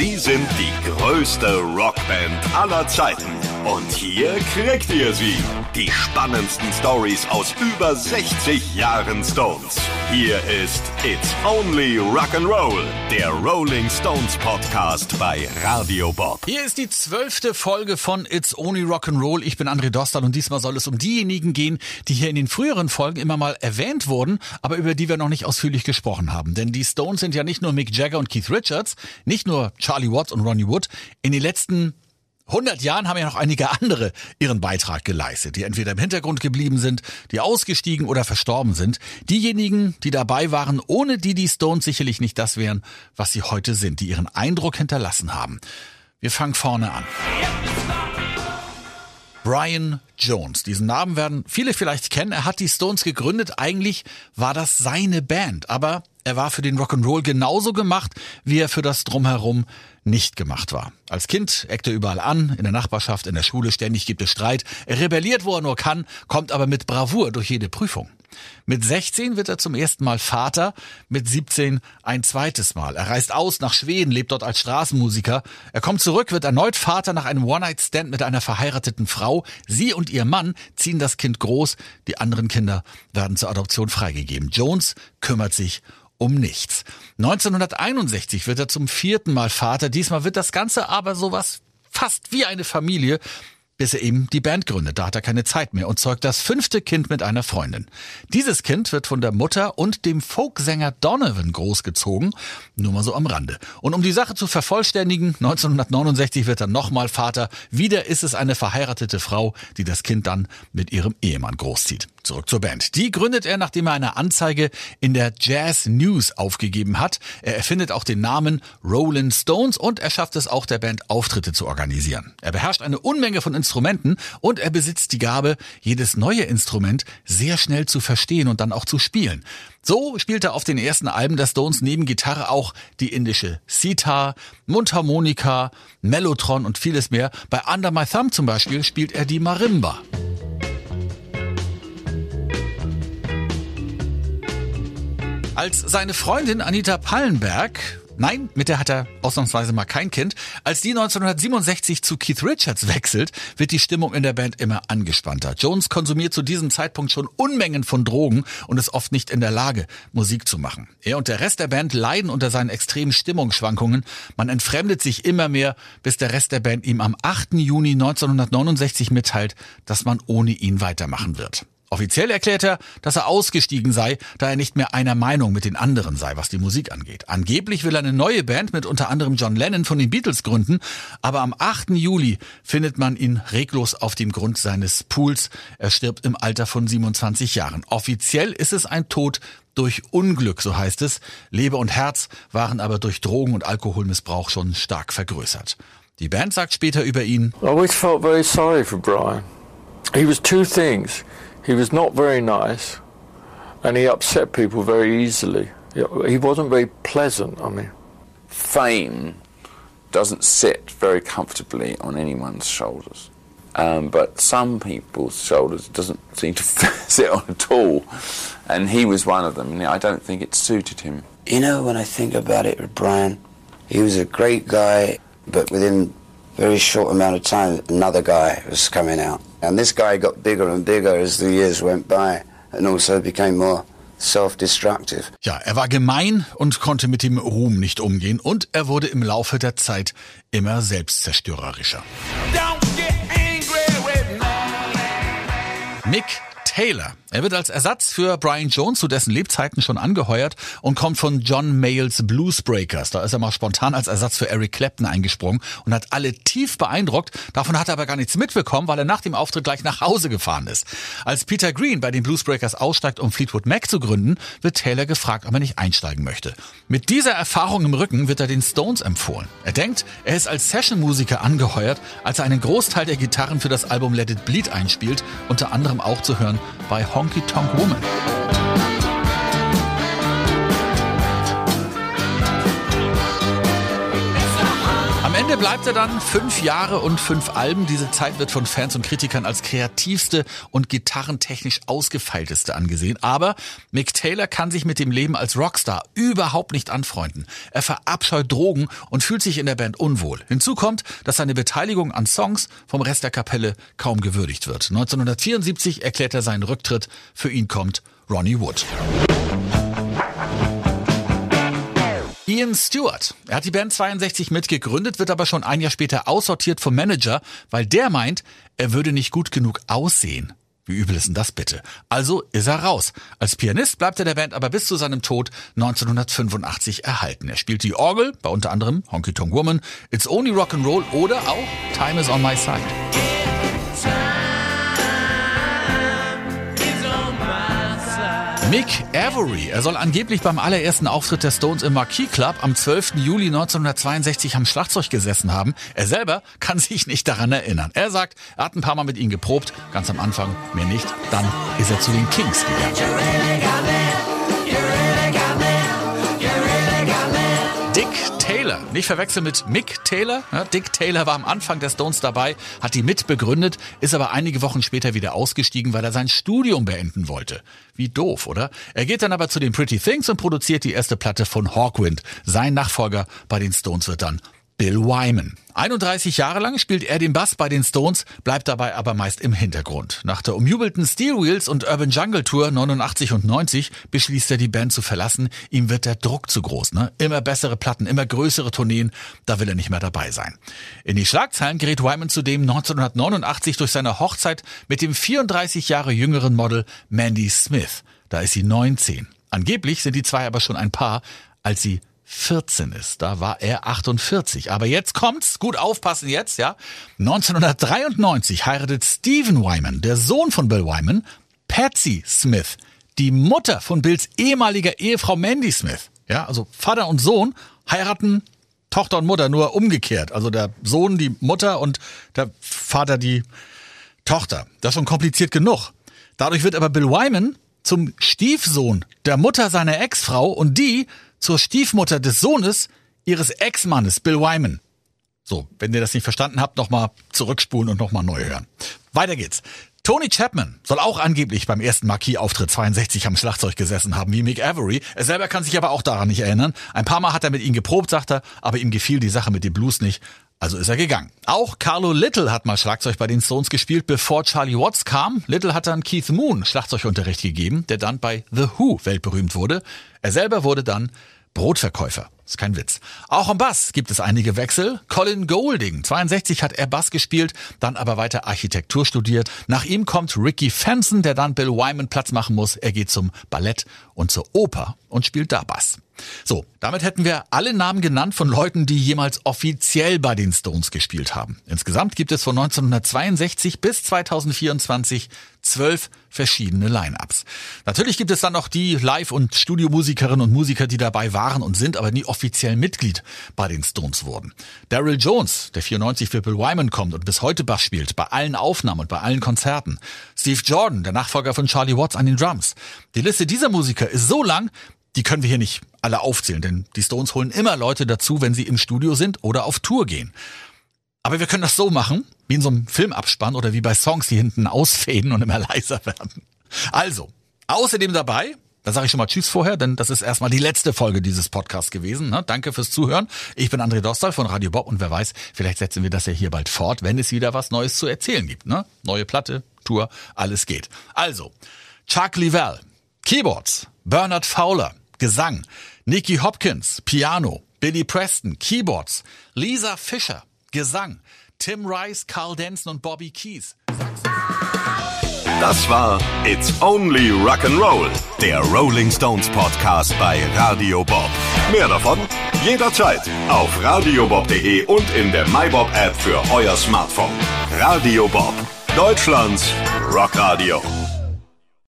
Sie sind die größte Rockband aller Zeiten. Und hier kriegt ihr sie. Die spannendsten Stories aus über 60 Jahren Stones. Hier ist It's Only Rock'n'Roll, der Rolling Stones Podcast bei Radio Bob. Hier ist die zwölfte Folge von It's Only Rock'n'Roll. Ich bin André Dostal und diesmal soll es um diejenigen gehen, die hier in den früheren Folgen immer mal erwähnt wurden, aber über die wir noch nicht ausführlich gesprochen haben. Denn die Stones sind ja nicht nur Mick Jagger und Keith Richards, nicht nur Charlie Watts und Ronnie Wood. In den letzten 100 Jahren haben ja noch einige andere ihren Beitrag geleistet, die entweder im Hintergrund geblieben sind, die ausgestiegen oder verstorben sind. Diejenigen, die dabei waren, ohne die die Stones sicherlich nicht das wären, was sie heute sind, die ihren Eindruck hinterlassen haben. Wir fangen vorne an. Brian Jones. Diesen Namen werden viele vielleicht kennen. Er hat die Stones gegründet. Eigentlich war das seine Band, aber er war für den Rock'n'Roll genauso gemacht, wie er für das Drumherum nicht gemacht war. Als Kind eckt er überall an, in der Nachbarschaft, in der Schule, ständig gibt es Streit. Er rebelliert, wo er nur kann, kommt aber mit Bravour durch jede Prüfung. Mit 16 wird er zum ersten Mal Vater, mit 17 ein zweites Mal. Er reist aus nach Schweden, lebt dort als Straßenmusiker. Er kommt zurück, wird erneut Vater nach einem One-Night-Stand mit einer verheirateten Frau. Sie und ihr Mann ziehen das Kind groß, die anderen Kinder werden zur Adoption freigegeben. Jones kümmert sich um nichts. 1961 wird er zum vierten Mal Vater. Diesmal wird das Ganze aber sowas fast wie eine Familie bis er eben die Band gründet. Da hat er keine Zeit mehr und zeugt das fünfte Kind mit einer Freundin. Dieses Kind wird von der Mutter und dem Folksänger Donovan großgezogen. Nur mal so am Rande. Und um die Sache zu vervollständigen, 1969 wird er nochmal Vater. Wieder ist es eine verheiratete Frau, die das Kind dann mit ihrem Ehemann großzieht. Zurück zur Band. Die gründet er, nachdem er eine Anzeige in der Jazz News aufgegeben hat. Er erfindet auch den Namen Rolling Stones und er schafft es auch der Band Auftritte zu organisieren. Er beherrscht eine Unmenge von Instrumenten und er besitzt die Gabe, jedes neue Instrument sehr schnell zu verstehen und dann auch zu spielen. So spielt er auf den ersten Alben der Stones neben Gitarre auch die indische Sitar, Mundharmonika, Mellotron und vieles mehr. Bei Under My Thumb zum Beispiel spielt er die Marimba. Als seine Freundin Anita Pallenberg Nein, mit der hat er ausnahmsweise mal kein Kind. Als die 1967 zu Keith Richards wechselt, wird die Stimmung in der Band immer angespannter. Jones konsumiert zu diesem Zeitpunkt schon Unmengen von Drogen und ist oft nicht in der Lage, Musik zu machen. Er und der Rest der Band leiden unter seinen extremen Stimmungsschwankungen. Man entfremdet sich immer mehr, bis der Rest der Band ihm am 8. Juni 1969 mitteilt, dass man ohne ihn weitermachen wird. Offiziell erklärt er, dass er ausgestiegen sei, da er nicht mehr einer Meinung mit den anderen sei, was die Musik angeht. Angeblich will er eine neue Band mit unter anderem John Lennon von den Beatles gründen, aber am 8. Juli findet man ihn reglos auf dem Grund seines Pools. Er stirbt im Alter von 27 Jahren. Offiziell ist es ein Tod durch Unglück, so heißt es. Leber und Herz waren aber durch Drogen- und Alkoholmissbrauch schon stark vergrößert. Die Band sagt später über ihn. I always felt very sorry for Brian. He was two things. He was not very nice, and he upset people very easily. He wasn't very pleasant. I mean, fame doesn't sit very comfortably on anyone's shoulders. Um, but some people's shoulders doesn't seem to sit on at all, and he was one of them. And I don't think it suited him. You know, when I think about it, with Brian, he was a great guy, but within a very short amount of time, another guy was coming out. And this guy got bigger and bigger as the years went by and also became more self-destructive. Ja, er war gemein und konnte mit dem Ruhm nicht umgehen und er wurde im Laufe der Zeit immer selbstzerstörerischer. Mick Taylor. Er wird als Ersatz für Brian Jones zu dessen Lebzeiten schon angeheuert und kommt von John Mayles Bluesbreakers. Da ist er mal spontan als Ersatz für Eric Clapton eingesprungen und hat alle tief beeindruckt. Davon hat er aber gar nichts mitbekommen, weil er nach dem Auftritt gleich nach Hause gefahren ist. Als Peter Green bei den Bluesbreakers aussteigt, um Fleetwood Mac zu gründen, wird Taylor gefragt, ob er nicht einsteigen möchte. Mit dieser Erfahrung im Rücken wird er den Stones empfohlen. Er denkt, er ist als Sessionmusiker angeheuert, als er einen Großteil der Gitarren für das Album Let It Bleed einspielt, unter anderem auch zu hören bei Honky Tonk Woman. Bleibt er dann fünf Jahre und fünf Alben. Diese Zeit wird von Fans und Kritikern als kreativste und gitarrentechnisch ausgefeilteste angesehen. Aber Mick Taylor kann sich mit dem Leben als Rockstar überhaupt nicht anfreunden. Er verabscheut Drogen und fühlt sich in der Band unwohl. Hinzu kommt, dass seine Beteiligung an Songs vom Rest der Kapelle kaum gewürdigt wird. 1974 erklärt er seinen Rücktritt. Für ihn kommt Ronnie Wood. Ian Stewart. Er hat die Band 62 mitgegründet, wird aber schon ein Jahr später aussortiert vom Manager, weil der meint, er würde nicht gut genug aussehen. Wie übel ist denn das bitte? Also ist er raus. Als Pianist bleibt er der Band aber bis zu seinem Tod 1985 erhalten. Er spielt die Orgel bei unter anderem Honky Tonk Woman, It's Only Rock and Roll oder auch Time is on My Side. Mick Avery. Er soll angeblich beim allerersten Auftritt der Stones im Marquis Club am 12. Juli 1962 am Schlagzeug gesessen haben. Er selber kann sich nicht daran erinnern. Er sagt, er hat ein paar Mal mit ihnen geprobt, ganz am Anfang, mehr nicht. Dann ist er zu den Kings gegangen. Taylor, nicht verwechseln mit Mick Taylor. Ja, Dick Taylor war am Anfang der Stones dabei, hat die mitbegründet, ist aber einige Wochen später wieder ausgestiegen, weil er sein Studium beenden wollte. Wie doof, oder? Er geht dann aber zu den Pretty Things und produziert die erste Platte von Hawkwind. Sein Nachfolger bei den Stones wird dann Bill Wyman. 31 Jahre lang spielt er den Bass bei den Stones, bleibt dabei aber meist im Hintergrund. Nach der umjubelten Steel Wheels und Urban Jungle Tour 89 und 90 beschließt er die Band zu verlassen. Ihm wird der Druck zu groß, ne? Immer bessere Platten, immer größere Tourneen, da will er nicht mehr dabei sein. In die Schlagzeilen gerät Wyman zudem 1989 durch seine Hochzeit mit dem 34 Jahre jüngeren Model Mandy Smith. Da ist sie 19. Angeblich sind die zwei aber schon ein Paar, als sie 14 ist. Da war er 48. Aber jetzt kommt's. Gut aufpassen jetzt, ja. 1993 heiratet Stephen Wyman, der Sohn von Bill Wyman, Patsy Smith, die Mutter von Bills ehemaliger Ehefrau Mandy Smith. Ja, also Vater und Sohn heiraten Tochter und Mutter nur umgekehrt. Also der Sohn die Mutter und der Vater die Tochter. Das ist schon kompliziert genug. Dadurch wird aber Bill Wyman zum Stiefsohn der Mutter seiner Ex-Frau und die zur Stiefmutter des Sohnes ihres Ex-Mannes Bill Wyman. So, wenn ihr das nicht verstanden habt, nochmal zurückspulen und nochmal neu hören. Weiter geht's. Tony Chapman soll auch angeblich beim ersten Marquis-Auftritt 62 am Schlagzeug gesessen haben, wie Mick Avery. Er selber kann sich aber auch daran nicht erinnern. Ein paar Mal hat er mit ihm geprobt, sagt er, aber ihm gefiel die Sache mit dem Blues nicht. Also ist er gegangen. Auch Carlo Little hat mal Schlagzeug bei den Stones gespielt, bevor Charlie Watts kam. Little hat dann Keith Moon Schlagzeugunterricht gegeben, der dann bei The Who weltberühmt wurde. Er selber wurde dann Brotverkäufer. Ist kein Witz. Auch am Bass gibt es einige Wechsel. Colin Golding, 62 hat er Bass gespielt, dann aber weiter Architektur studiert. Nach ihm kommt Ricky Fenson, der dann Bill Wyman Platz machen muss. Er geht zum Ballett und zur Oper und spielt da Bass. So, damit hätten wir alle Namen genannt von Leuten, die jemals offiziell bei den Stones gespielt haben. Insgesamt gibt es von 1962 bis 2024 zwölf verschiedene Line-ups. Natürlich gibt es dann noch die Live- und Studiomusikerinnen und Musiker, die dabei waren und sind, aber nie offiziell Mitglied bei den Stones wurden. Daryl Jones, der 94 für Bill Wyman kommt und bis heute Bass spielt, bei allen Aufnahmen und bei allen Konzerten. Steve Jordan, der Nachfolger von Charlie Watts an den Drums. Die Liste dieser Musiker ist so lang, die können wir hier nicht alle aufzählen, denn die Stones holen immer Leute dazu, wenn sie im Studio sind oder auf Tour gehen. Aber wir können das so machen, wie in so einem Filmabspann oder wie bei Songs, die hinten ausfäden und immer leiser werden. Also, außerdem dabei, da sage ich schon mal Tschüss vorher, denn das ist erstmal die letzte Folge dieses Podcasts gewesen. Ne? Danke fürs Zuhören. Ich bin André Dostal von Radio Bob und wer weiß, vielleicht setzen wir das ja hier bald fort, wenn es wieder was Neues zu erzählen gibt. Ne? Neue Platte, Tour, alles geht. Also, Chuck Leavell, Keyboards, Bernard Fowler, Gesang, Nicky Hopkins, Piano, Billy Preston, Keyboards, Lisa Fischer, Gesang, Tim Rice, Carl Denson und Bobby Keys. Das war It's Only Rock'n'Roll, der Rolling Stones Podcast bei Radio Bob. Mehr davon jederzeit auf radiobob.de und in der MyBob App für euer Smartphone. Radio Bob, Deutschlands Rockradio.